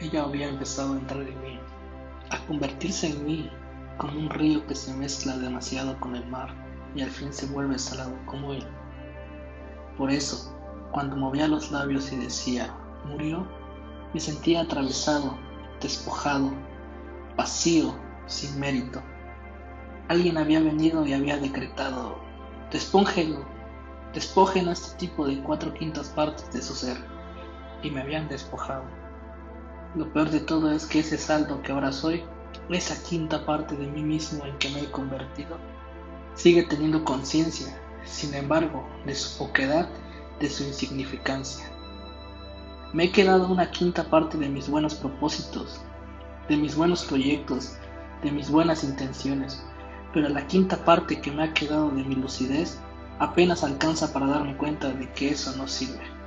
ella había empezado a entrar en mí, a convertirse en mí como un río que se mezcla demasiado con el mar y al fin se vuelve salado como él. Por eso, cuando movía los labios y decía, murió, me sentía atravesado, despojado, vacío, sin mérito. Alguien había venido y había decretado, despóngelo, despojen a este tipo de cuatro quintas partes de su ser, y me habían despojado. Lo peor de todo es que ese saldo que ahora soy, esa quinta parte de mí mismo en que me he convertido, sigue teniendo conciencia, sin embargo, de su poquedad, de su insignificancia. Me he quedado una quinta parte de mis buenos propósitos, de mis buenos proyectos, de mis buenas intenciones, pero la quinta parte que me ha quedado de mi lucidez apenas alcanza para darme cuenta de que eso no sirve.